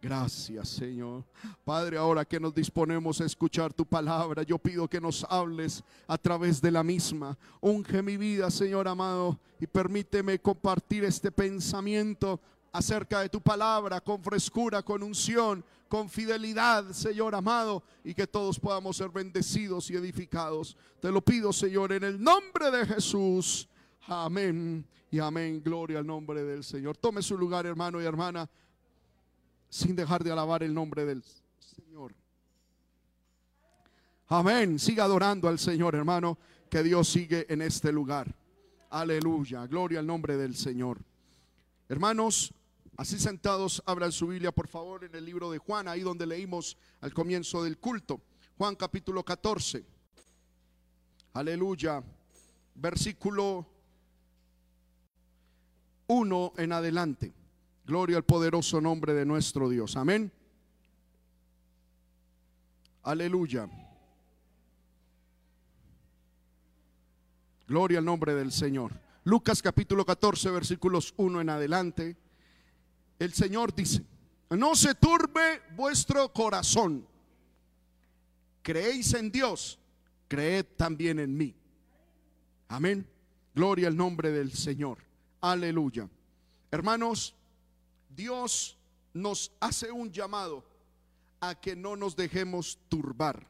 Gracias, Señor. Padre, ahora que nos disponemos a escuchar tu palabra, yo pido que nos hables a través de la misma. Unge mi vida, Señor amado, y permíteme compartir este pensamiento acerca de tu palabra con frescura, con unción, con fidelidad, Señor amado, y que todos podamos ser bendecidos y edificados. Te lo pido, Señor, en el nombre de Jesús. Amén y amén. Gloria al nombre del Señor. Tome su lugar, hermano y hermana sin dejar de alabar el nombre del Señor. Amén. Siga adorando al Señor, hermano, que Dios sigue en este lugar. Aleluya. Gloria al nombre del Señor. Hermanos, así sentados, abran su Biblia, por favor, en el libro de Juan, ahí donde leímos al comienzo del culto. Juan capítulo 14. Aleluya. Versículo 1 en adelante. Gloria al poderoso nombre de nuestro Dios. Amén. Aleluya. Gloria al nombre del Señor. Lucas capítulo 14, versículos 1 en adelante. El Señor dice, no se turbe vuestro corazón. Creéis en Dios, creed también en mí. Amén. Gloria al nombre del Señor. Aleluya. Hermanos, Dios nos hace un llamado a que no nos dejemos turbar,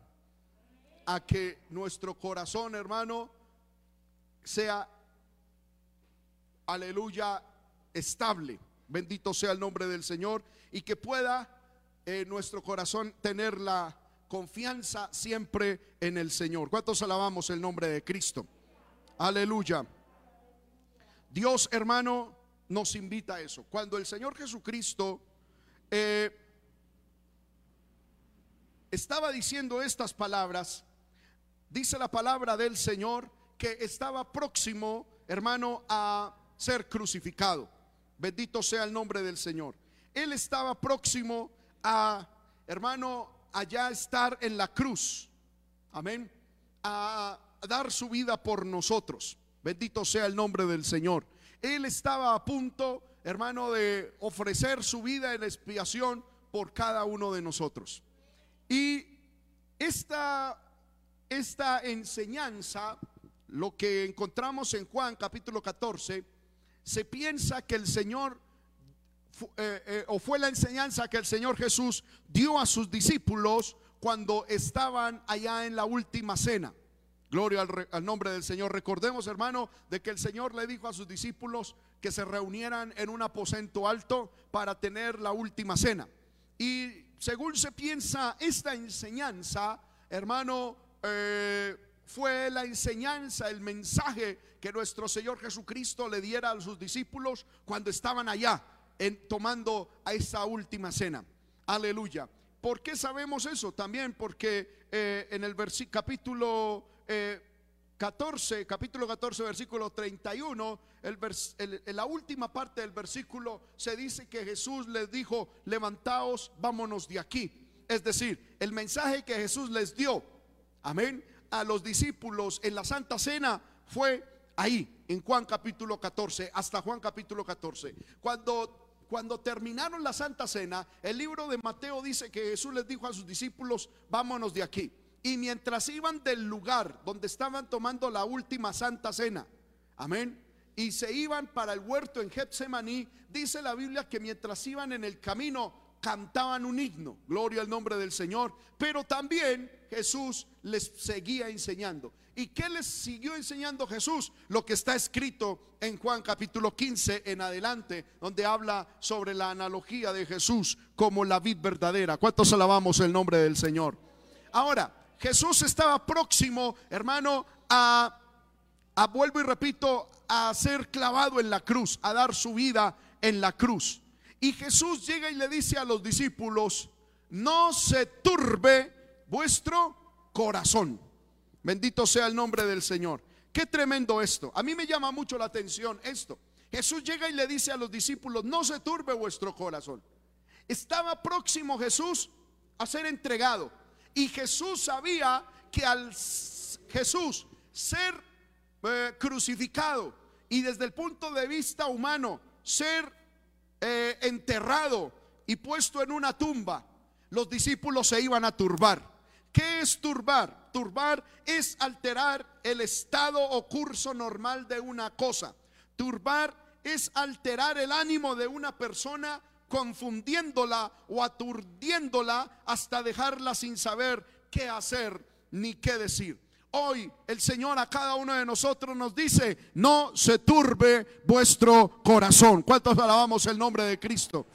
a que nuestro corazón, hermano, sea, aleluya, estable. Bendito sea el nombre del Señor y que pueda eh, nuestro corazón tener la confianza siempre en el Señor. ¿Cuántos alabamos el nombre de Cristo? Aleluya. Dios, hermano, nos invita a eso. Cuando el Señor Jesucristo eh, estaba diciendo estas palabras, dice la palabra del Señor que estaba próximo, hermano, a ser crucificado. Bendito sea el nombre del Señor. Él estaba próximo a, hermano, allá estar en la cruz. Amén. A dar su vida por nosotros. Bendito sea el nombre del Señor. Él estaba a punto, hermano, de ofrecer su vida en expiación por cada uno de nosotros. Y esta, esta enseñanza, lo que encontramos en Juan capítulo 14, se piensa que el Señor, eh, eh, o fue la enseñanza que el Señor Jesús dio a sus discípulos cuando estaban allá en la última cena. Gloria al, nombre del Señor. Recordemos, hermano, de que el Señor le dijo a sus discípulos que se reunieran en un aposento alto para tener la última cena. Y según se piensa, esta enseñanza, hermano, eh, fue la enseñanza, el mensaje que nuestro Señor Jesucristo le diera a sus discípulos cuando estaban allá tomando a esa última cena. Aleluya. ¿Por qué sabemos eso? También porque eh, en el capítulo 14, eh, capítulo 14, versículo 31, el en la última parte del versículo se dice que Jesús les dijo, levantaos, vámonos de aquí. Es decir, el mensaje que Jesús les dio, amén, a los discípulos en la Santa Cena fue ahí, en Juan capítulo 14, hasta Juan capítulo 14. Cuando cuando terminaron la Santa Cena, el libro de Mateo dice que Jesús les dijo a sus discípulos, vámonos de aquí. Y mientras iban del lugar donde estaban tomando la última santa cena, amén, y se iban para el huerto en Getsemaní, dice la Biblia que mientras iban en el camino cantaban un himno, gloria al nombre del Señor, pero también Jesús les seguía enseñando. ¿Y qué les siguió enseñando Jesús? Lo que está escrito en Juan capítulo 15 en adelante, donde habla sobre la analogía de Jesús como la vid verdadera. ¿Cuántos alabamos el nombre del Señor? Ahora, Jesús estaba próximo, hermano, a, a, vuelvo y repito, a ser clavado en la cruz, a dar su vida en la cruz. Y Jesús llega y le dice a los discípulos, no se turbe vuestro corazón. Bendito sea el nombre del Señor. Qué tremendo esto. A mí me llama mucho la atención esto. Jesús llega y le dice a los discípulos, no se turbe vuestro corazón. Estaba próximo Jesús a ser entregado. Y Jesús sabía que al Jesús ser eh, crucificado y desde el punto de vista humano ser eh, enterrado y puesto en una tumba, los discípulos se iban a turbar. ¿Qué es turbar? Turbar es alterar el estado o curso normal de una cosa. Turbar es alterar el ánimo de una persona confundiéndola o aturdiéndola hasta dejarla sin saber qué hacer ni qué decir. Hoy el Señor a cada uno de nosotros nos dice, no se turbe vuestro corazón. ¿Cuántos alabamos el nombre de Cristo?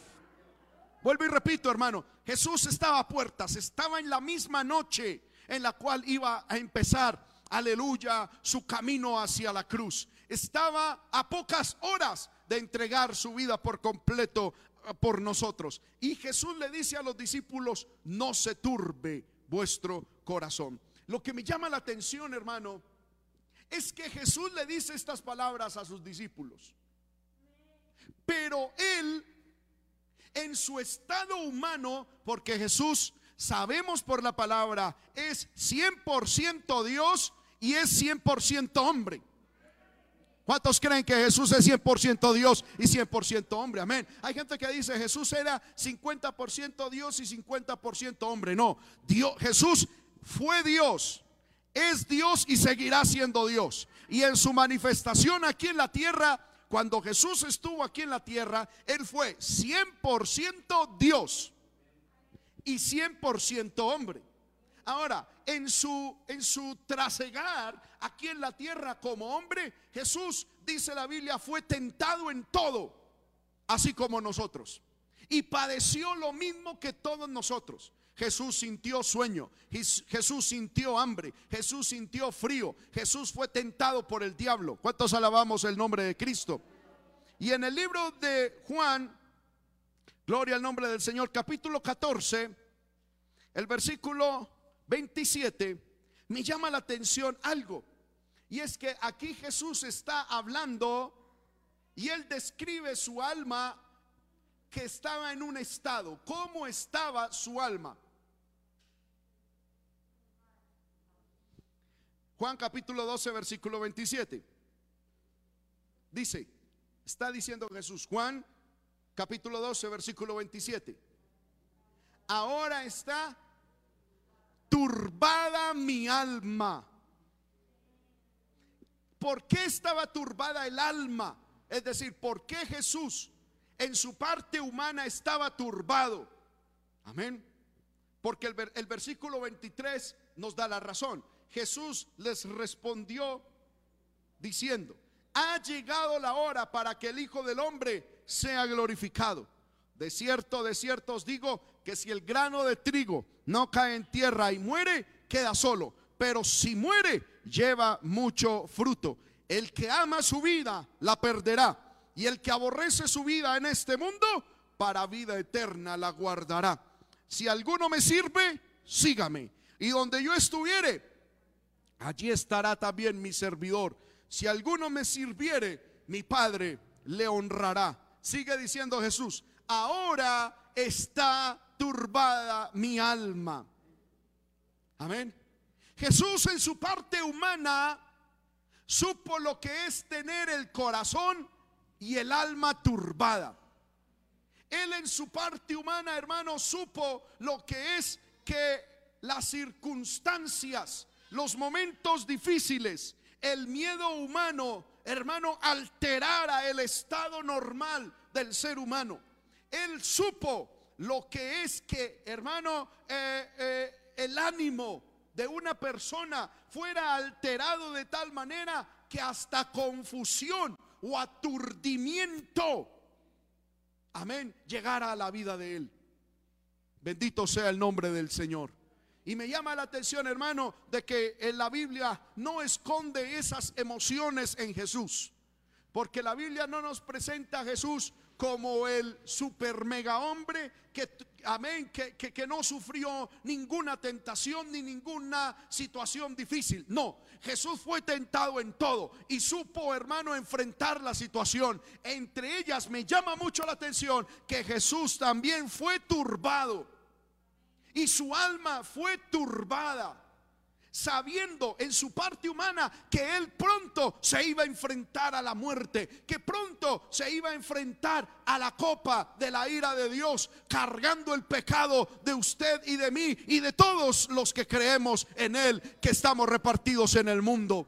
Vuelvo y repito, hermano, Jesús estaba a puertas, estaba en la misma noche en la cual iba a empezar, aleluya, su camino hacia la cruz. Estaba a pocas horas de entregar su vida por completo por nosotros. Y Jesús le dice a los discípulos, no se turbe vuestro corazón. Lo que me llama la atención, hermano, es que Jesús le dice estas palabras a sus discípulos. Pero él en su estado humano, porque Jesús, sabemos por la palabra, es 100% Dios y es 100% hombre. ¿Cuántos creen que Jesús es 100% Dios y 100% hombre? Amén. Hay gente que dice Jesús era 50% Dios y 50% hombre. No, Dios, Jesús fue Dios, es Dios y seguirá siendo Dios. Y en su manifestación aquí en la tierra cuando Jesús estuvo aquí en la tierra, Él fue 100% Dios y 100% hombre. Ahora, en su, en su trasegar aquí en la tierra como hombre, Jesús, dice la Biblia, fue tentado en todo, así como nosotros. Y padeció lo mismo que todos nosotros. Jesús sintió sueño, Jesús sintió hambre, Jesús sintió frío, Jesús fue tentado por el diablo. ¿Cuántos alabamos el nombre de Cristo? Y en el libro de Juan, gloria al nombre del Señor, capítulo 14, el versículo 27, me llama la atención algo. Y es que aquí Jesús está hablando y él describe su alma que estaba en un estado. ¿Cómo estaba su alma? Juan capítulo 12, versículo 27. Dice, está diciendo Jesús, Juan capítulo 12, versículo 27. Ahora está turbada mi alma. ¿Por qué estaba turbada el alma? Es decir, ¿por qué Jesús en su parte humana estaba turbado? Amén. Porque el, el versículo 23 nos da la razón. Jesús les respondió diciendo, ha llegado la hora para que el Hijo del Hombre sea glorificado. De cierto, de cierto os digo que si el grano de trigo no cae en tierra y muere, queda solo. Pero si muere, lleva mucho fruto. El que ama su vida, la perderá. Y el que aborrece su vida en este mundo, para vida eterna la guardará. Si alguno me sirve, sígame. Y donde yo estuviere, allí estará también mi servidor. Si alguno me sirviere, mi Padre le honrará. Sigue diciendo Jesús, ahora está turbada mi alma. Amén. Jesús en su parte humana supo lo que es tener el corazón y el alma turbada. Él en su parte humana, hermano, supo lo que es que las circunstancias los momentos difíciles, el miedo humano, hermano, alterara el estado normal del ser humano. Él supo lo que es que, hermano, eh, eh, el ánimo de una persona fuera alterado de tal manera que hasta confusión o aturdimiento, amén, llegara a la vida de él. Bendito sea el nombre del Señor. Y me llama la atención, hermano, de que en la Biblia no esconde esas emociones en Jesús. Porque la Biblia no nos presenta a Jesús como el super mega hombre que, amén, que, que, no sufrió ninguna tentación ni ninguna situación difícil. No, Jesús fue tentado en todo y supo, hermano, enfrentar la situación. Entre ellas me llama mucho la atención que Jesús también fue turbado y su alma fue turbada. Sabiendo en su parte humana que él pronto se iba a enfrentar a la muerte, que pronto se iba a enfrentar a la copa de la ira de Dios, cargando el pecado de usted y de mí y de todos los que creemos en él, que estamos repartidos en el mundo.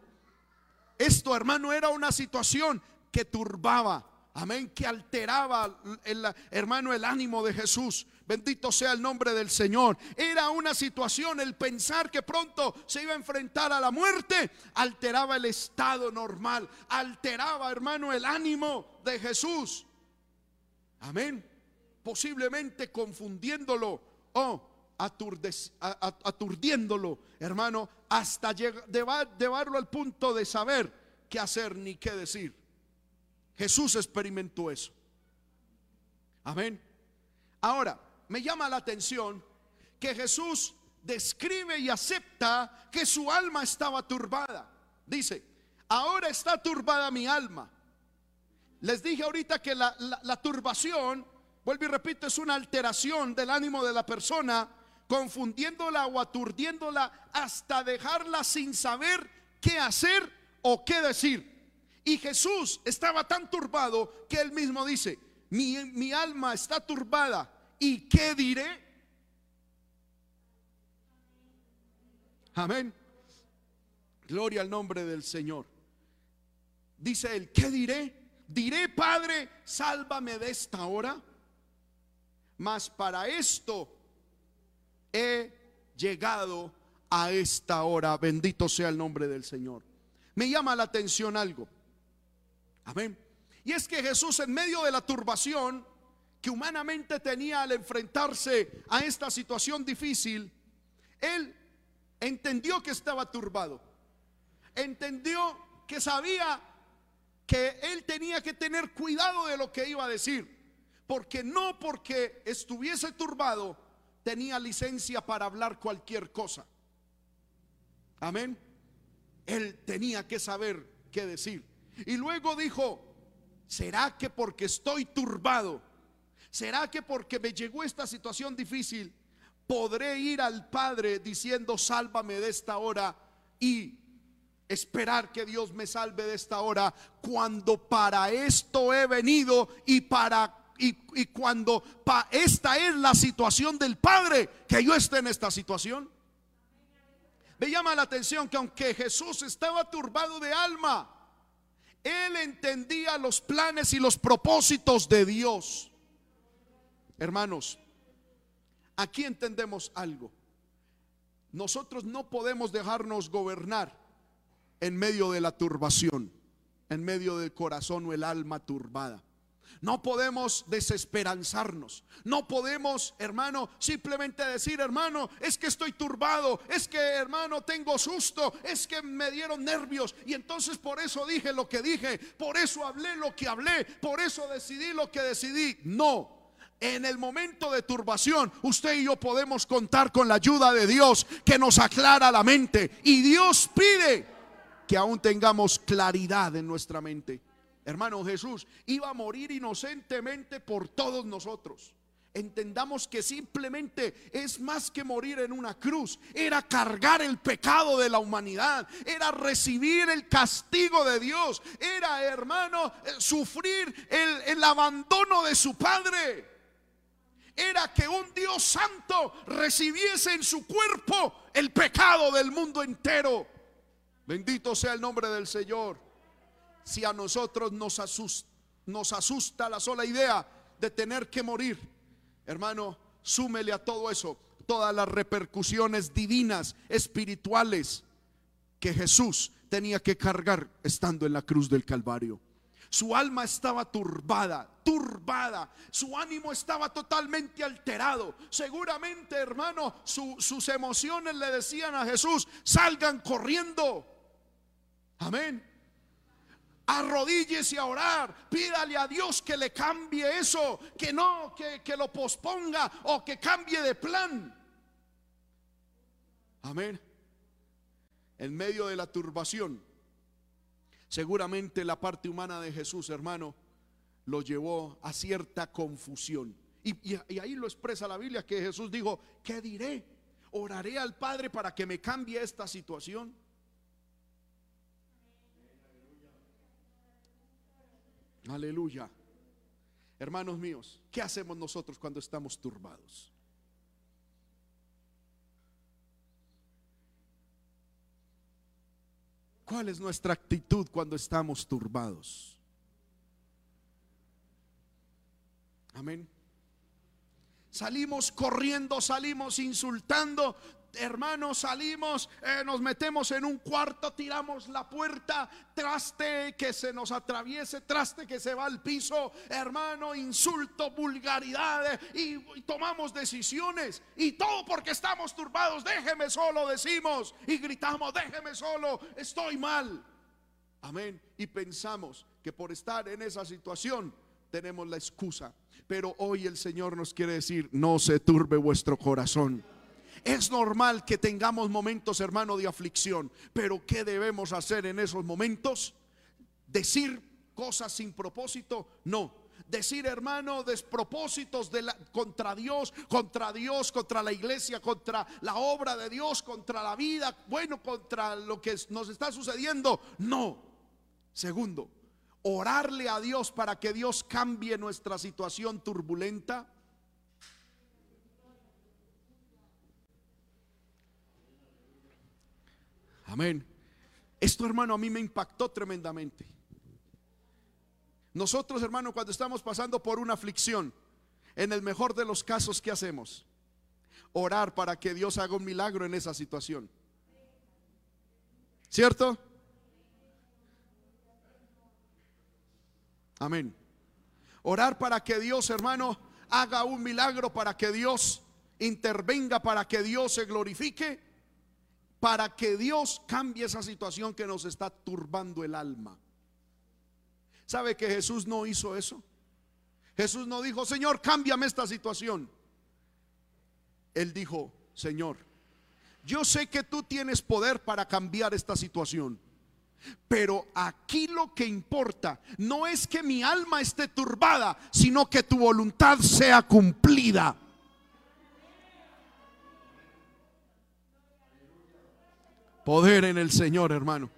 Esto, hermano, era una situación que turbaba, amén, que alteraba el hermano el ánimo de Jesús. Bendito sea el nombre del Señor. Era una situación, el pensar que pronto se iba a enfrentar a la muerte, alteraba el estado normal, alteraba, hermano, el ánimo de Jesús. Amén. Posiblemente confundiéndolo o aturdiéndolo, hermano, hasta llevarlo al punto de saber qué hacer ni qué decir. Jesús experimentó eso. Amén. Ahora, me llama la atención que Jesús describe y acepta que su alma estaba turbada. Dice, ahora está turbada mi alma. Les dije ahorita que la, turbación, vuelvo y repito, es una alteración del ánimo de la persona, confundiéndola o aturdiéndola hasta dejarla sin saber qué hacer o qué decir. Y Jesús estaba tan turbado que él mismo dice, mi, mi alma está turbada ¿y qué diré? Amén. Gloria al nombre del Señor. Dice él, ¿qué diré? Diré, Padre, sálvame de esta hora. Mas para esto he llegado a esta hora. Bendito sea el nombre del Señor. Me llama la atención algo. Amén. Y es que Jesús en medio de la turbación que humanamente tenía al enfrentarse a esta situación difícil, él entendió que estaba turbado. Entendió que sabía que él tenía que tener cuidado de lo que iba a decir. Porque no porque estuviese turbado tenía licencia para hablar cualquier cosa. Amén. Él tenía que saber qué decir. Y luego dijo, ¿será que porque estoy turbado ¿Será que porque me llegó esta situación difícil, podré ir al Padre diciendo, sálvame de esta hora y esperar que Dios me salve de esta hora cuando para esto he venido y para y, cuando esta es la situación del Padre que yo esté en esta situación. Me llama la atención que aunque Jesús estaba turbado de alma, él entendía los planes y los propósitos de Dios. Hermanos, aquí entendemos algo. Nosotros no podemos dejarnos gobernar en medio de la turbación, en medio del corazón o el alma turbada. No podemos desesperanzarnos. No podemos, hermano, simplemente decir, hermano, es que estoy turbado, es que, hermano, tengo susto, es que me dieron nervios y entonces por eso dije lo que dije, por eso hablé lo que hablé, por eso decidí lo que decidí. No, en el momento de turbación, usted y yo podemos contar con la ayuda de Dios que nos aclara la mente. Y Dios pide que aún tengamos claridad en nuestra mente. Hermano Jesús iba a morir inocentemente por todos nosotros. Entendamos que simplemente es más que morir en una cruz. Era cargar el pecado de la humanidad. Era recibir el castigo de Dios. Era, hermano, eh, sufrir el, el abandono de su Padre era que un Dios santo recibiese en su cuerpo el pecado del mundo entero. Bendito sea el nombre del Señor. Si a nosotros nos asusta, nos asusta la sola idea de tener que morir, hermano, súmele a todo eso todas las repercusiones divinas, espirituales que Jesús tenía que cargar estando en la cruz del Calvario. Su alma estaba turbada, turbada. Su ánimo estaba totalmente alterado. Seguramente, hermano, sus emociones le decían a Jesús, salgan corriendo. Amén. Arrodíllese a orar, pídale a Dios que le cambie eso, que no, que, que lo posponga o que cambie de plan. Amén. En medio de la turbación, Seguramente la parte humana de Jesús, hermano, lo llevó a cierta confusión. Y, ahí lo expresa la Biblia que Jesús dijo, ¿qué diré? oraré al Padre para que me cambie esta situación. Aleluya. Hermanos míos, ¿qué hacemos nosotros cuando estamos turbados? ¿Cuál es nuestra actitud cuando estamos turbados? Amén. Salimos corriendo, salimos insultando, hermanos, salimos, eh, nos metemos en un cuarto, tiramos la puerta, traste que se nos atraviese, traste que se va al piso, hermano, insulto, vulgaridades y, y tomamos decisiones y todo porque estamos turbados, déjeme solo, decimos y gritamos, déjeme solo, estoy mal. Amén. Y pensamos que por estar en esa situación tenemos la excusa. Pero hoy el Señor nos quiere decir, no se turbe vuestro corazón. Es normal que tengamos momentos, hermano, de aflicción, pero ¿qué debemos hacer en esos momentos? ¿Decir cosas sin propósito? No. Decir, hermano, despropósitos de la, contra Dios, contra Dios, contra la iglesia, contra la obra de Dios, contra la vida, bueno, contra lo que nos está sucediendo. No. Segundo, orarle a Dios para que Dios cambie nuestra situación turbulenta. Amén. Esto, hermano, a mí me impactó tremendamente. Nosotros, hermano, cuando estamos pasando por una aflicción, en el mejor de los casos, ¿qué hacemos? Orar para que Dios haga un milagro en esa situación. ¿Cierto? Amén. Orar para que Dios, hermano, haga un milagro, para que Dios intervenga, para que Dios se glorifique para que Dios cambie esa situación que nos está turbando el alma. ¿Sabe que Jesús no hizo eso? Jesús no dijo, Señor, cámbiame esta situación. Él dijo, Señor, yo sé que tú tienes poder para cambiar esta situación. Pero aquí lo que importa no es que mi alma esté turbada, sino que tu voluntad sea cumplida. Poder en el Señor, hermano.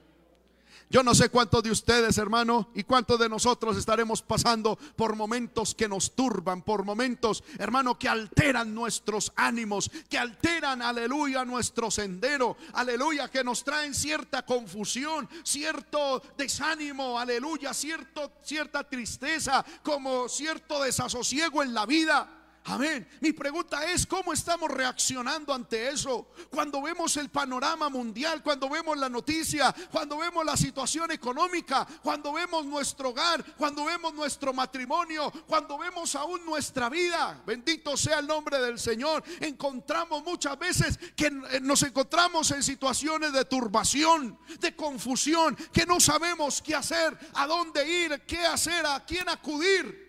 Yo no sé cuántos de ustedes, hermano, y cuántos de nosotros estaremos pasando por momentos que nos turban, por momentos, hermano, que alteran nuestros ánimos, que alteran, aleluya, nuestro sendero, aleluya, que nos traen cierta confusión, cierto desánimo, aleluya, cierto, cierta tristeza, como cierto desasosiego en la vida. Amén. Mi pregunta es, ¿cómo estamos reaccionando ante eso? Cuando vemos el panorama mundial, cuando vemos la noticia, cuando vemos la situación económica, cuando vemos nuestro hogar, cuando vemos nuestro matrimonio, cuando vemos aún nuestra vida, bendito sea el nombre del Señor, encontramos muchas veces que eh, nos encontramos en situaciones de turbación, de confusión, que no sabemos qué hacer, a dónde ir, qué hacer, a quién acudir.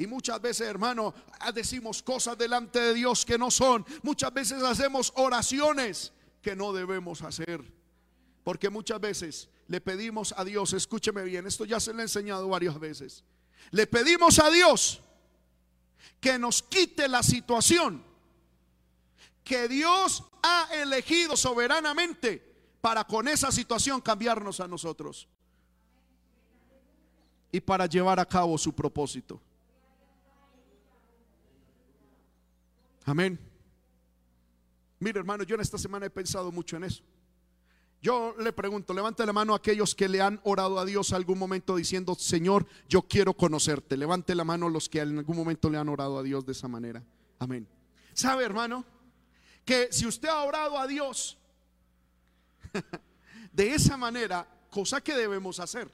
Y muchas veces, hermano, decimos cosas delante de Dios que no son. Muchas veces hacemos oraciones que no debemos hacer. Porque muchas veces le pedimos a Dios, escúcheme bien, esto ya se le he enseñado varias veces. Le pedimos a Dios que nos quite la situación que Dios ha elegido soberanamente para con esa situación cambiarnos a nosotros y para llevar a cabo su propósito. Amén. Mire, hermano, yo en esta semana he pensado mucho en eso. Yo le pregunto, levante la mano a aquellos que le han orado a Dios algún momento diciendo, Señor, yo quiero conocerte. Levante la mano los que en algún momento le han orado a Dios de esa manera. Amén. ¿Sabe, hermano? Que si usted ha orado a Dios de esa manera, cosa que debemos hacer.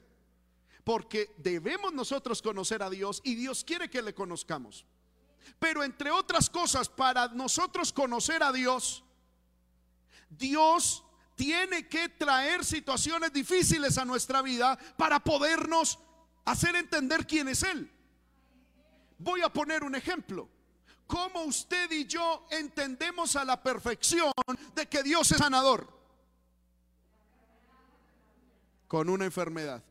Porque debemos nosotros conocer a Dios y Dios quiere que le conozcamos. Pero entre otras cosas, para nosotros conocer a Dios, Dios tiene que traer situaciones difíciles a nuestra vida para podernos hacer entender quién es Él. Voy a poner un ejemplo. ¿Cómo usted y yo entendemos a la perfección de que Dios es sanador? Con una enfermedad.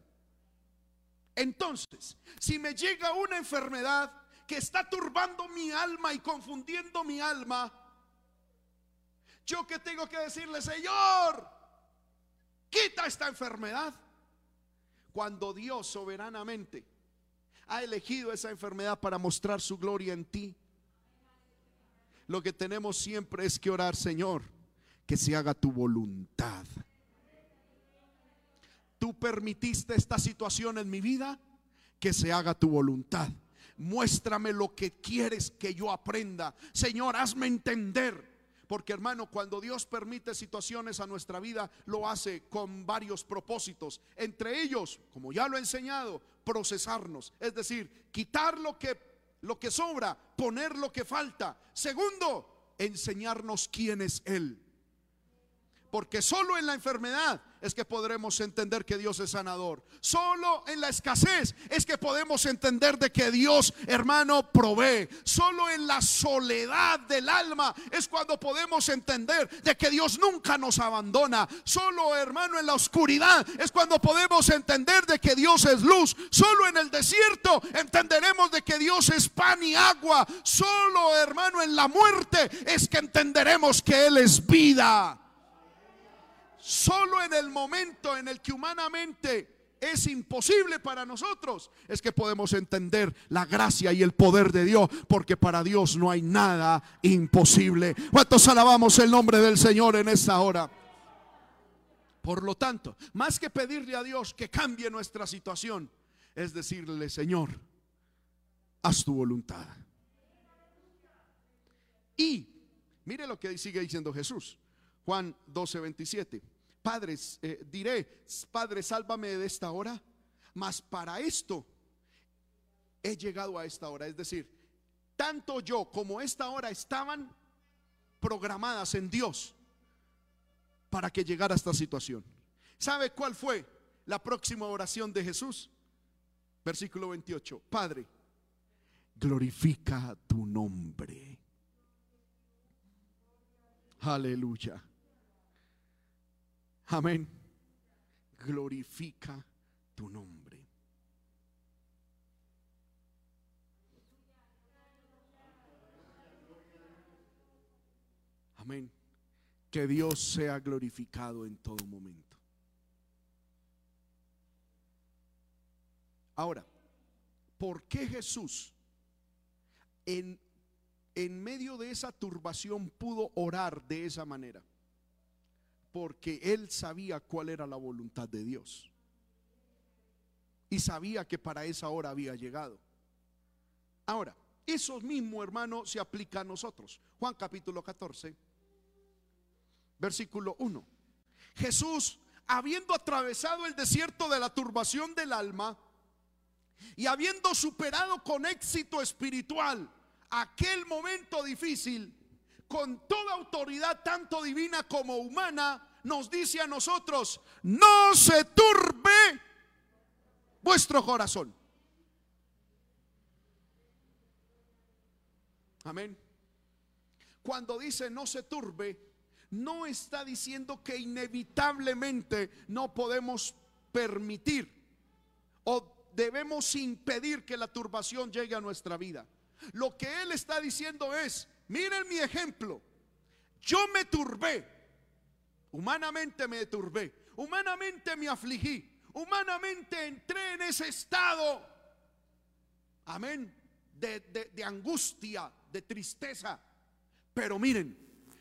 Entonces, si me llega una enfermedad, que está turbando mi alma y confundiendo mi alma, Yo que tengo que decirle, Señor, quita esta enfermedad. Cuando Dios soberanamente ha elegido esa enfermedad para mostrar su gloria en ti, lo que tenemos siempre es que orar, Señor, que se haga tu voluntad. Tú permitiste esta situación en mi vida, que se haga tu voluntad. Muéstrame lo que quieres que yo aprenda. Señor, hazme entender porque hermano, cuando Dios permite situaciones a nuestra vida, lo hace con varios propósitos. Entre ellos, como ya lo he enseñado, procesarnos. Es decir, quitar lo que, lo que sobra, poner lo que falta. Segundo, enseñarnos quién es Él. Porque solo en la enfermedad es que podremos entender que Dios es sanador. Solo en la escasez es que podemos entender de que Dios, hermano, provee. Solo en la soledad del alma es cuando podemos entender de que Dios nunca nos abandona. Solo, hermano, en la oscuridad es cuando podemos entender de que Dios es luz. Solo en el desierto entenderemos de que Dios es pan y agua. Solo, hermano, en la muerte es que entenderemos que Él es vida. Solo en el momento en el que humanamente es imposible para nosotros, es que podemos entender la gracia y el poder de Dios, porque para Dios no hay nada imposible. ¿Cuántos alabamos el nombre del Señor en esta hora? Por lo tanto, más que pedirle a Dios que cambie nuestra situación, es decirle, Señor, haz tu voluntad. Y mire lo que sigue diciendo Jesús, Juan 12, 27 padres, eh, diré, Padre, sálvame de esta hora, mas para esto he llegado a esta hora. Es decir, tanto yo como esta hora estaban programadas en Dios para que llegara esta situación. ¿Sabe cuál fue la próxima oración de Jesús? Versículo 28. Padre, glorifica tu nombre. Aleluya. Amén. Glorifica tu nombre. Amén. Que Dios sea glorificado en todo momento. Ahora, ¿por qué Jesús en, en medio de esa turbación pudo orar de esa manera? Porque él sabía cuál era la voluntad de Dios. Y sabía que para esa hora había llegado. Ahora, eso mismo, hermano, se aplica a nosotros. Juan capítulo 14, versículo 1. Jesús, habiendo atravesado el desierto de la turbación del alma y habiendo superado con éxito espiritual aquel momento difícil, con toda autoridad, tanto divina como humana, nos dice a nosotros, no se turbe vuestro corazón. Amén. Cuando dice no se turbe, no está diciendo que inevitablemente no podemos permitir o debemos impedir que la turbación llegue a nuestra vida. Lo que él está diciendo es, Miren mi ejemplo. Yo me turbé. Humanamente me turbé. Humanamente me afligí. Humanamente entré en ese estado. Amén. De, de angustia, de tristeza. Pero miren,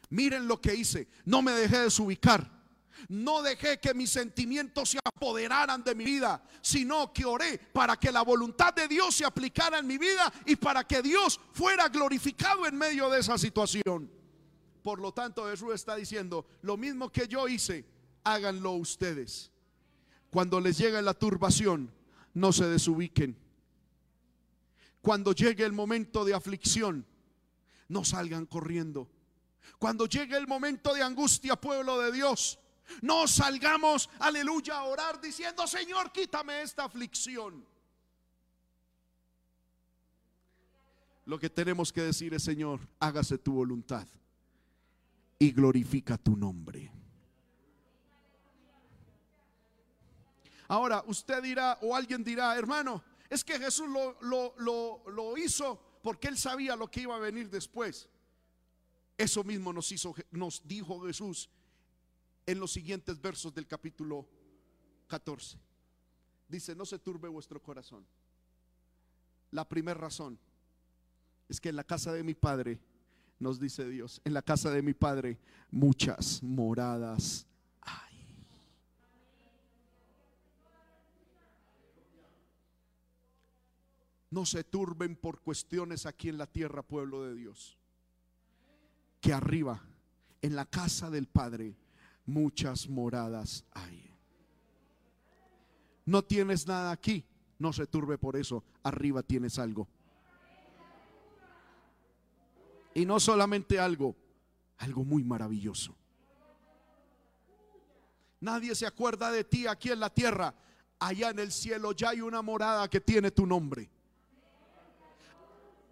miren lo que hice. No me dejé desubicar. No dejé que mis sentimientos se apoderaran de mi vida, sino que oré para que la voluntad de Dios se aplicara en mi vida y para que Dios fuera glorificado en medio de esa situación. Por lo tanto, Jesús está diciendo, lo mismo que yo hice, háganlo ustedes. Cuando les llegue la turbación, no se desubiquen. Cuando llegue el momento de aflicción, no salgan corriendo. Cuando llegue el momento de angustia, pueblo de Dios, no salgamos, aleluya, a orar diciendo, Señor, quítame esta aflicción. Lo que tenemos que decir es, Señor, hágase tu voluntad y glorifica tu nombre. Ahora, usted dirá o alguien dirá, hermano, es que Jesús lo, lo, lo hizo porque él sabía lo que iba a venir después. Eso mismo nos hizo nos dijo Jesús en los siguientes versos del capítulo 14. Dice, "No se turbe vuestro corazón." La primera razón es que en la casa de mi padre nos dice Dios, en la casa de mi padre muchas moradas hay. No se turben por cuestiones aquí en la tierra, pueblo de Dios. Que arriba, en la casa del Padre, muchas moradas hay. No tienes nada aquí, no se turbe por eso. Arriba tienes algo. Y no solamente algo, algo muy maravilloso. Nadie se acuerda de ti aquí en la tierra. Allá en el cielo ya hay una morada que tiene tu nombre.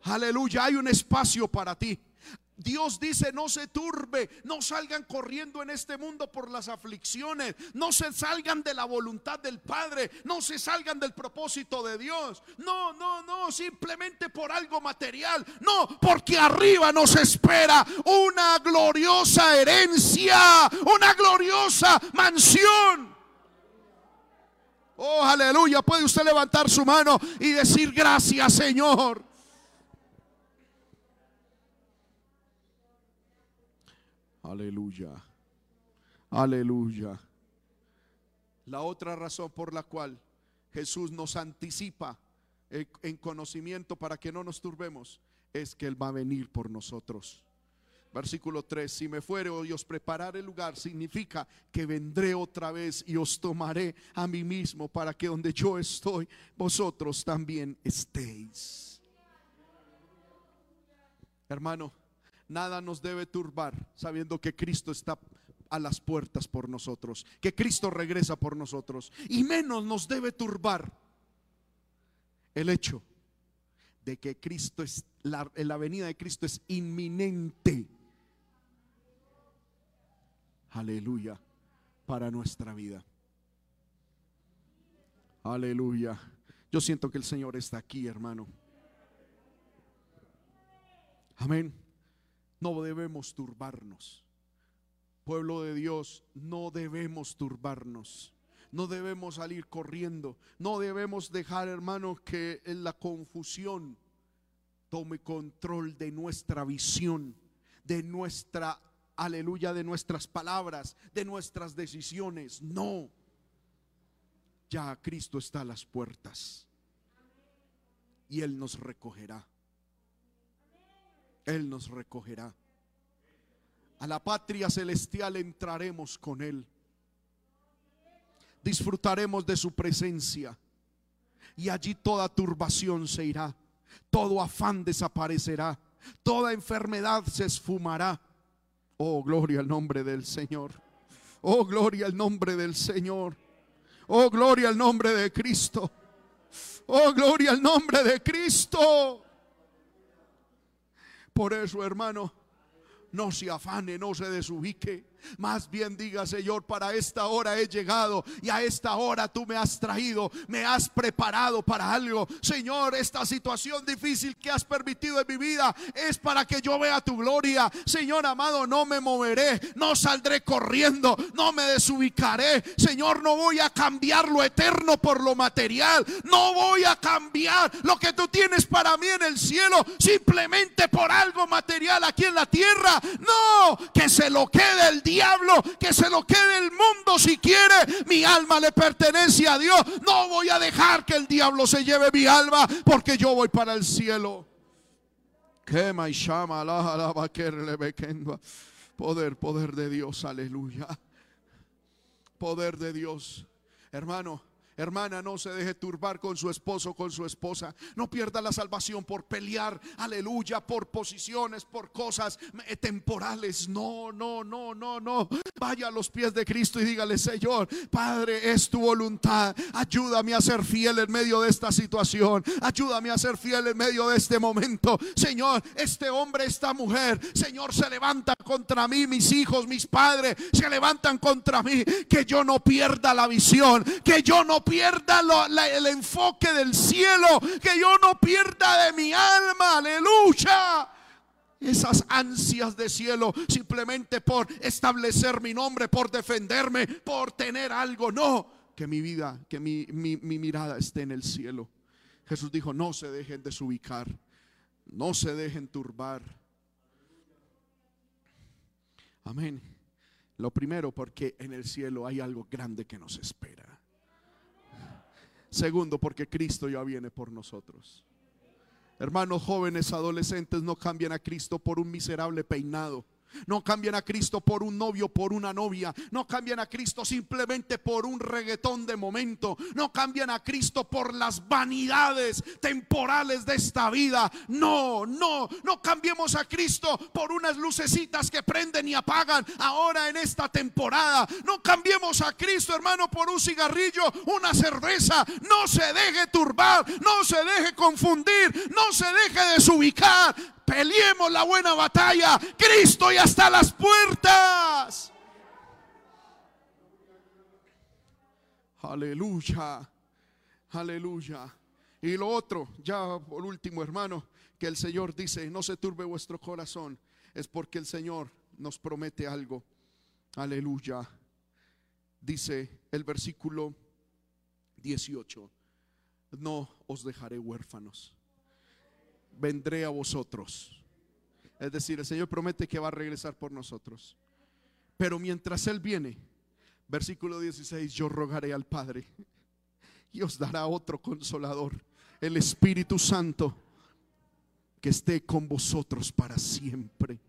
Aleluya, hay un espacio para ti. Dios dice, no se turbe, no salgan corriendo en este mundo por las aflicciones, no se salgan de la voluntad del Padre, no se salgan del propósito de Dios. No, no, no, simplemente por algo material. No, porque arriba nos espera una gloriosa herencia, una gloriosa mansión. Oh, aleluya, puede usted levantar su mano y decir gracias, Señor. Aleluya. Aleluya. La otra razón por la cual Jesús nos anticipa en conocimiento para que no nos turbemos es que Él va a venir por nosotros. Versículo 3, si me fuere y os prepararé el lugar, significa que vendré otra vez y os tomaré a mí mismo para que donde yo estoy, vosotros también estéis. Hermano, nada nos debe turbar sabiendo que Cristo está a las puertas por nosotros, que Cristo regresa por nosotros. Y menos nos debe turbar el hecho de que Cristo es, la, la venida de Cristo es inminente. Aleluya, para nuestra vida. Aleluya. Yo siento que el Señor está aquí, hermano. Amén. No debemos turbarnos. Pueblo de Dios, no debemos turbarnos. No debemos salir corriendo. No debemos dejar, hermano, que la confusión tome control de nuestra visión, de nuestra, aleluya, de nuestras palabras, de nuestras decisiones. No. Ya Cristo está a las puertas. Y Él nos recogerá. Él nos recogerá. A la patria celestial entraremos con Él. Disfrutaremos de su presencia. Y allí toda turbación se irá. Todo afán desaparecerá. Toda enfermedad se esfumará. Oh, gloria al nombre del Señor. Oh, gloria al nombre del Señor. Oh, gloria al nombre de Cristo. Oh, gloria al nombre de Cristo. Por eso, hermano, no se afane, no se desubique. Más bien diga, Señor, para esta hora he llegado y a esta hora tú me has traído, me has preparado para algo. Señor, esta situación difícil que has permitido en mi vida es para que yo vea tu gloria. Señor amado, no me moveré, no saldré corriendo, no me desubicaré. Señor, no voy a cambiar lo eterno por lo material. No voy a cambiar lo que tú tienes para mí en el cielo simplemente por algo material aquí en la tierra. No, que se lo quede el día diablo, que se lo quede el mundo si quiere. Mi alma le pertenece a Dios. No voy a dejar que el diablo se lleve mi alma porque yo voy para el cielo. Quema y llama Poder, poder de Dios, aleluya. Poder de Dios. Hermano, Hermana, no se deje turbar con su esposo, con su esposa. No pierda la salvación por pelear, aleluya, por posiciones, por cosas temporales. No, no, no, no, no. Vaya a los pies de Cristo y dígale, Señor, Padre, es tu voluntad. Ayúdame a ser fiel en medio de esta situación. Ayúdame a ser fiel en medio de este momento. Señor, este hombre, esta mujer, Señor, se levanta contra mí. Mis hijos, mis padres, se levantan contra mí. Que yo no pierda la visión. Que yo no pierda el enfoque del cielo, que yo no pierda de mi alma, aleluya. esas ansias de cielo simplemente por establecer mi nombre, por defenderme, por tener algo. No, que mi vida, que mi, mi, mirada esté en el cielo. Jesús dijo, no se dejen desubicar, no se dejen turbar. Amén. Lo primero, porque en el cielo hay algo grande que nos espera. Segundo, porque Cristo ya viene por nosotros. Hermanos jóvenes, adolescentes, no cambian a Cristo por un miserable peinado. No cambian a Cristo por un novio, por una novia. No cambian a Cristo simplemente por un reggaetón de momento. No cambian a Cristo por las vanidades temporales de esta vida. No, no, no cambiemos a Cristo por unas lucecitas que prenden y apagan ahora en esta temporada. No cambiemos a Cristo, hermano, por un cigarrillo, una cerveza. No se deje turbar, no se deje confundir, no se deje desubicar. Peleemos la buena batalla. Cristo ya está a las puertas. Aleluya. Aleluya. Y lo otro, ya por último, hermano, que el Señor dice, no se turbe vuestro corazón, es porque el Señor nos promete algo. Aleluya. Dice el versículo 18, no os dejaré huérfanos vendré a vosotros. Es decir, el Señor promete que va a regresar por nosotros. Pero mientras Él viene, versículo 16, yo rogaré al Padre y os dará otro consolador, el Espíritu Santo, que esté con vosotros para siempre.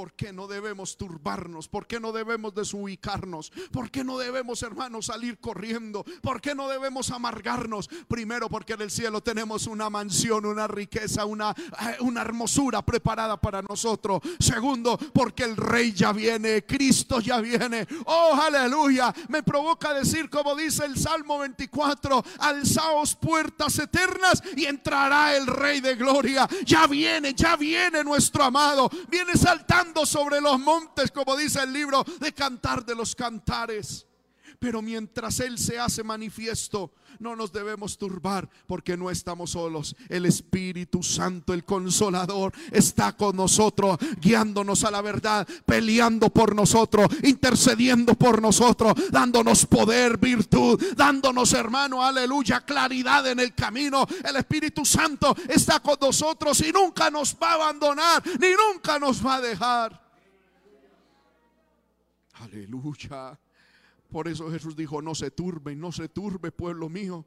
¿Por qué no debemos turbarnos? ¿Por qué no debemos desubicarnos? ¿Por qué no debemos, hermanos, salir corriendo? ¿Por qué no debemos amargarnos? Primero, porque en el cielo tenemos una mansión, una riqueza, una, eh, una hermosura preparada para nosotros. Segundo, porque el Rey ya viene, Cristo ya viene. Oh, aleluya. Me provoca decir, como dice el Salmo 24, alzaos puertas eternas y entrará el Rey de gloria. Ya viene, ya viene nuestro amado. Viene saltando sobre los montes, como dice el libro de Cantar de los Cantares. Pero mientras Él se hace manifiesto, no nos debemos turbar porque no estamos solos. El Espíritu Santo, el Consolador, está con nosotros, guiándonos a la verdad, peleando por nosotros, intercediendo por nosotros, dándonos poder, virtud, dándonos, hermano, aleluya, claridad en el camino. El Espíritu Santo está con nosotros y nunca nos va a abandonar, ni nunca nos va a dejar. Aleluya. Por eso Jesús dijo, no se turbe, no se turbe, pueblo mío.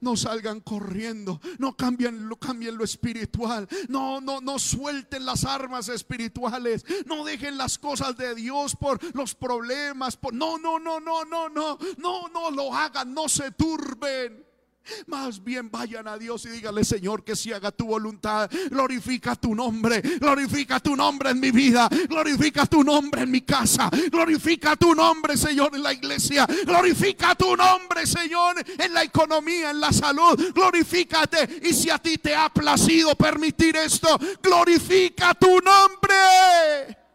No salgan corriendo, no cambien, cambien lo espiritual, no, no, no suelten las armas espirituales, no dejen las cosas de Dios por los problemas, no, no, no, no, no, no, no, no lo hagan, no se turben. Más bien vayan a Dios y díganle, Señor, que si haga tu voluntad. Glorifica tu nombre. Glorifica tu nombre en mi vida. Glorifica tu nombre en mi casa. Glorifica tu nombre, Señor, en la iglesia. Glorifica tu nombre, Señor, en la economía, en la salud. Glorifícate. Y si a ti te ha placido permitir esto, glorifica tu nombre.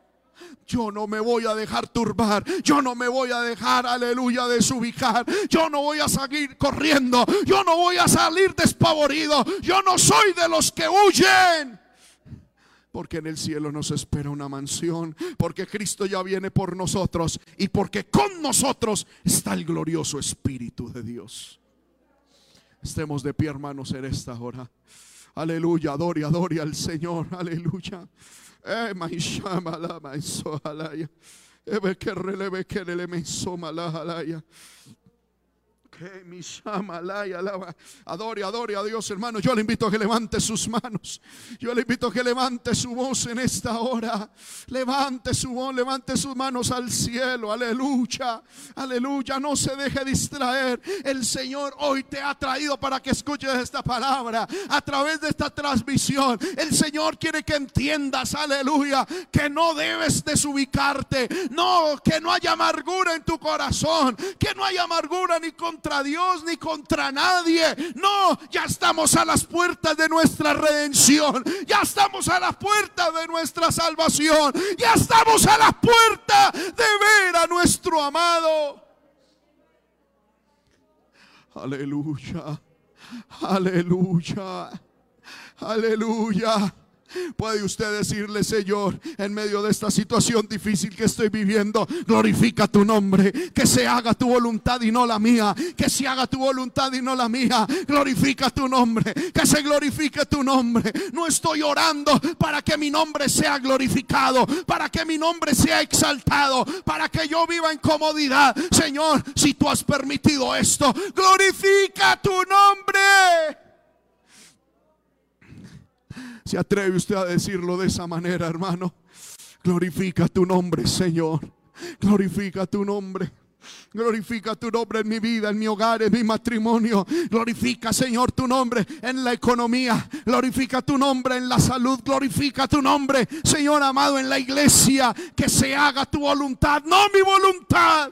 Yo no me voy a dejar turbar. Yo no me voy a dejar, aleluya, desubicar. Yo no voy a seguir corriendo. Yo no voy a salir despavorido. Yo no soy de los que huyen. Porque en el cielo nos espera una mansión. Porque Cristo ya viene por nosotros. Y porque con nosotros está el glorioso Espíritu de Dios. Estemos de pie, hermanos, en esta hora. Aleluya, adore, adore al Señor. Aleluya. Eh, manchá mala, manso alaya. Eh, ve que releve, que le le menso mala halaya. Adore, adore a Dios, hermano. Yo le invito a que levante sus manos. Yo le invito a que levante su voz en esta hora. Levante su voz, levante sus manos al cielo. Aleluya. Aleluya. No se deje distraer. El Señor hoy te ha traído para que escuches esta palabra a través de esta transmisión. El Señor quiere que entiendas, aleluya, que no debes desubicarte. No, que no haya amargura en tu corazón. Que no haya amargura ni contra Dios ni contra nadie. No, ya estamos a las puertas de nuestra redención. Ya estamos a las puertas de nuestra salvación. Ya estamos a las puertas de ver a nuestro amado. Aleluya. Aleluya. Aleluya. Puede usted decirle, Señor, en medio de esta situación difícil que estoy viviendo, glorifica tu nombre, que se haga tu voluntad y no la mía, que se haga tu voluntad y no la mía, glorifica tu nombre, que se glorifique tu nombre. No estoy orando para que mi nombre sea glorificado, para que mi nombre sea exaltado, para que yo viva en comodidad. Señor, si tú has permitido esto, glorifica tu nombre. ¿Se atreve usted a decirlo de esa manera, hermano? Glorifica tu nombre, Señor. Glorifica tu nombre. Glorifica tu nombre en mi vida, en mi hogar, en mi matrimonio. Glorifica, Señor, tu nombre en la economía. Glorifica tu nombre en la salud. Glorifica tu nombre, Señor amado, en la iglesia. Que se haga tu voluntad, no mi voluntad.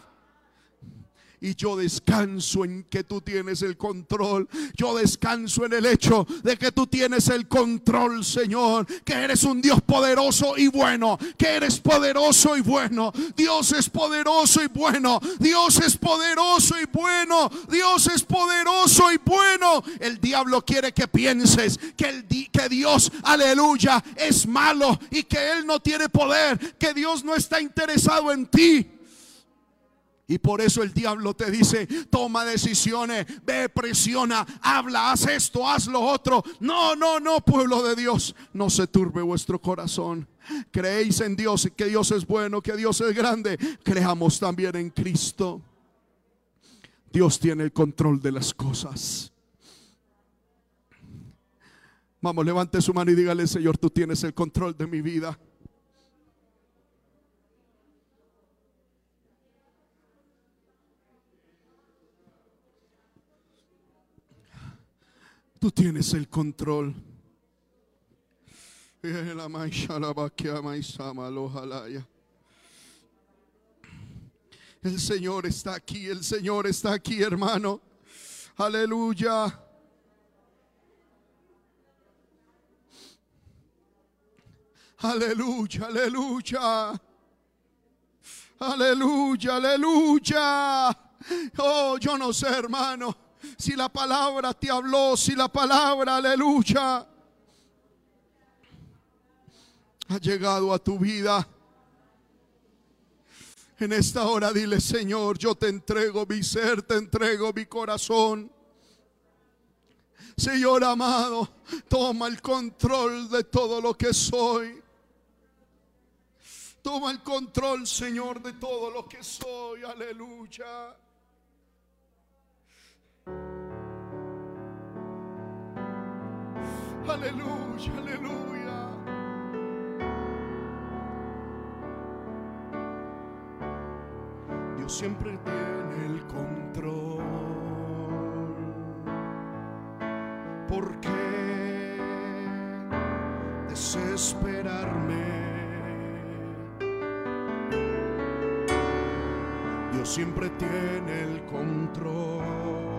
Y yo descanso en que tú tienes el control. Yo descanso en el hecho de que tú tienes el control, Señor. Que eres un Dios poderoso y bueno. Que eres poderoso y bueno. Dios es poderoso y bueno. Dios es poderoso y bueno. Dios es poderoso y bueno. El diablo quiere que pienses que, el que Dios, aleluya, es malo y que Él no tiene poder. Que Dios no está interesado en ti. Y por eso el diablo te dice, toma decisiones, ve, presiona, habla, haz esto, haz lo otro. No, no, no, pueblo de Dios, no se turbe vuestro corazón. Creéis en Dios, que Dios es bueno, que Dios es grande. Creamos también en Cristo. Dios tiene el control de las cosas. Vamos, levante su mano y dígale, Señor, tú tienes el control de mi vida. Tú tienes el control. El Señor está aquí, el Señor está aquí, hermano. Aleluya. Aleluya, aleluya. Aleluya, aleluya. Oh, yo no sé, hermano si la palabra te habló, si la palabra, aleluya, ha llegado a tu vida. En esta hora dile, Señor, yo te entrego mi ser, te entrego mi corazón. Señor amado, toma el control de todo lo que soy. Toma el control, Señor, de todo lo que soy. Aleluya. Aleluya, aleluya. Dios siempre tiene el control. ¿Por qué desesperarme? Dios siempre tiene el control.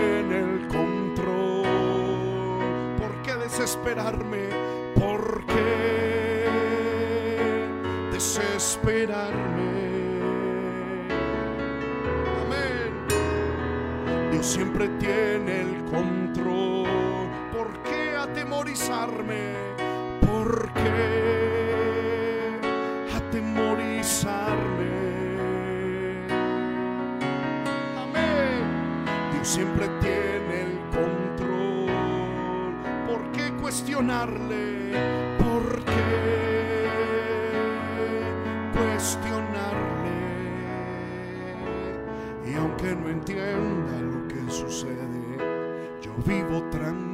desesperarme. ¿Por qué desesperarme? Amén. Dios siempre tiene el control. ¿Por qué atemorizarme? ¿Por qué atemorizarme? Amén. Dios siempre cuestionarle? ¿Por qué cuestionarle? Y aunque no entienda lo que sucede, yo vivo tranquilo.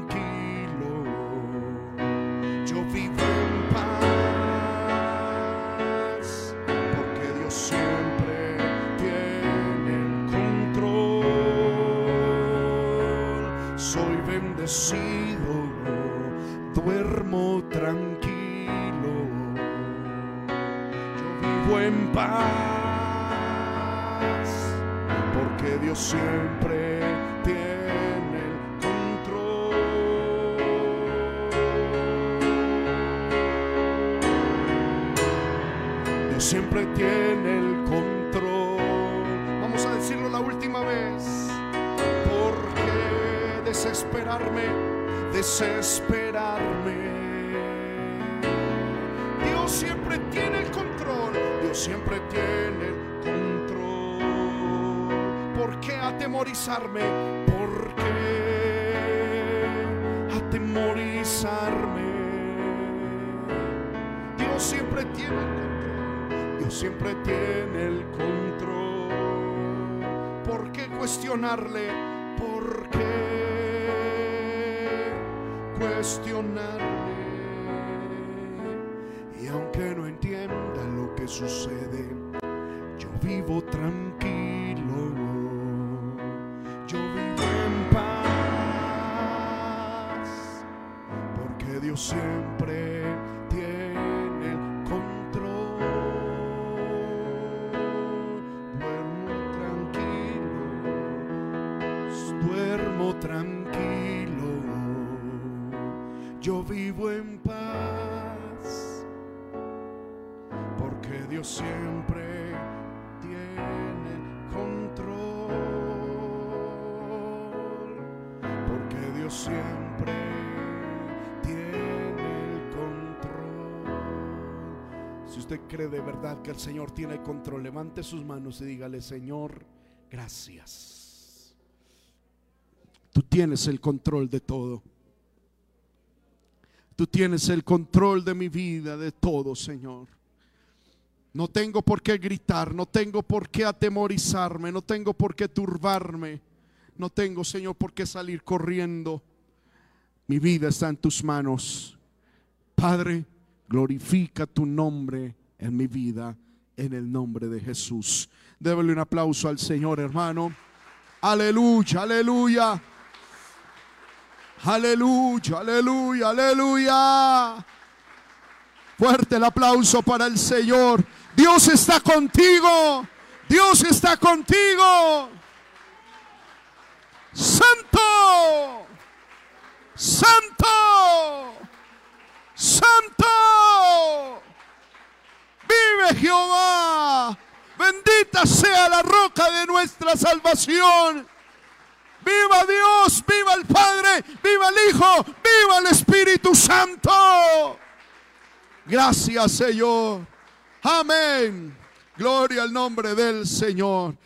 Desesperarme? Desesperarme. Dios siempre tiene el control. Dios siempre tiene el control. ¿Por qué atemorizarme? ¿Por qué atemorizarme? Dios siempre tiene el control. Dios siempre tiene el control. ¿Por qué cuestionarle? ¿Por qué cuestionarle? Y aunque no entienda lo que sucede, yo vivo tranquilo. Yo vivo en paz. Porque Dios siempre en paz. Porque Dios siempre tiene control. Porque Dios siempre tiene el control. Si usted cree de verdad que el Señor tiene el control, levante sus manos y dígale, Señor, gracias. Tú tienes el control de todo. Tú tienes el control de mi vida, de todo, Señor. No tengo por qué gritar, no tengo por qué atemorizarme, no tengo por qué turbarme, no tengo, Señor, por qué salir corriendo. Mi vida está en tus manos. Padre, glorifica tu nombre en mi vida, en el nombre de Jesús. Débele un aplauso al Señor, hermano. Aleluya, aleluya. Aleluya, aleluya, aleluya. Fuerte el aplauso para el Señor. Dios está contigo. Dios está contigo. Santo. Santo. Santo. Vive Jehová. Bendita sea la roca de nuestra salvación. Viva Dios, viva el Padre, viva el Hijo, viva el Espíritu Santo. Gracias Señor. Amén. Gloria al nombre del Señor.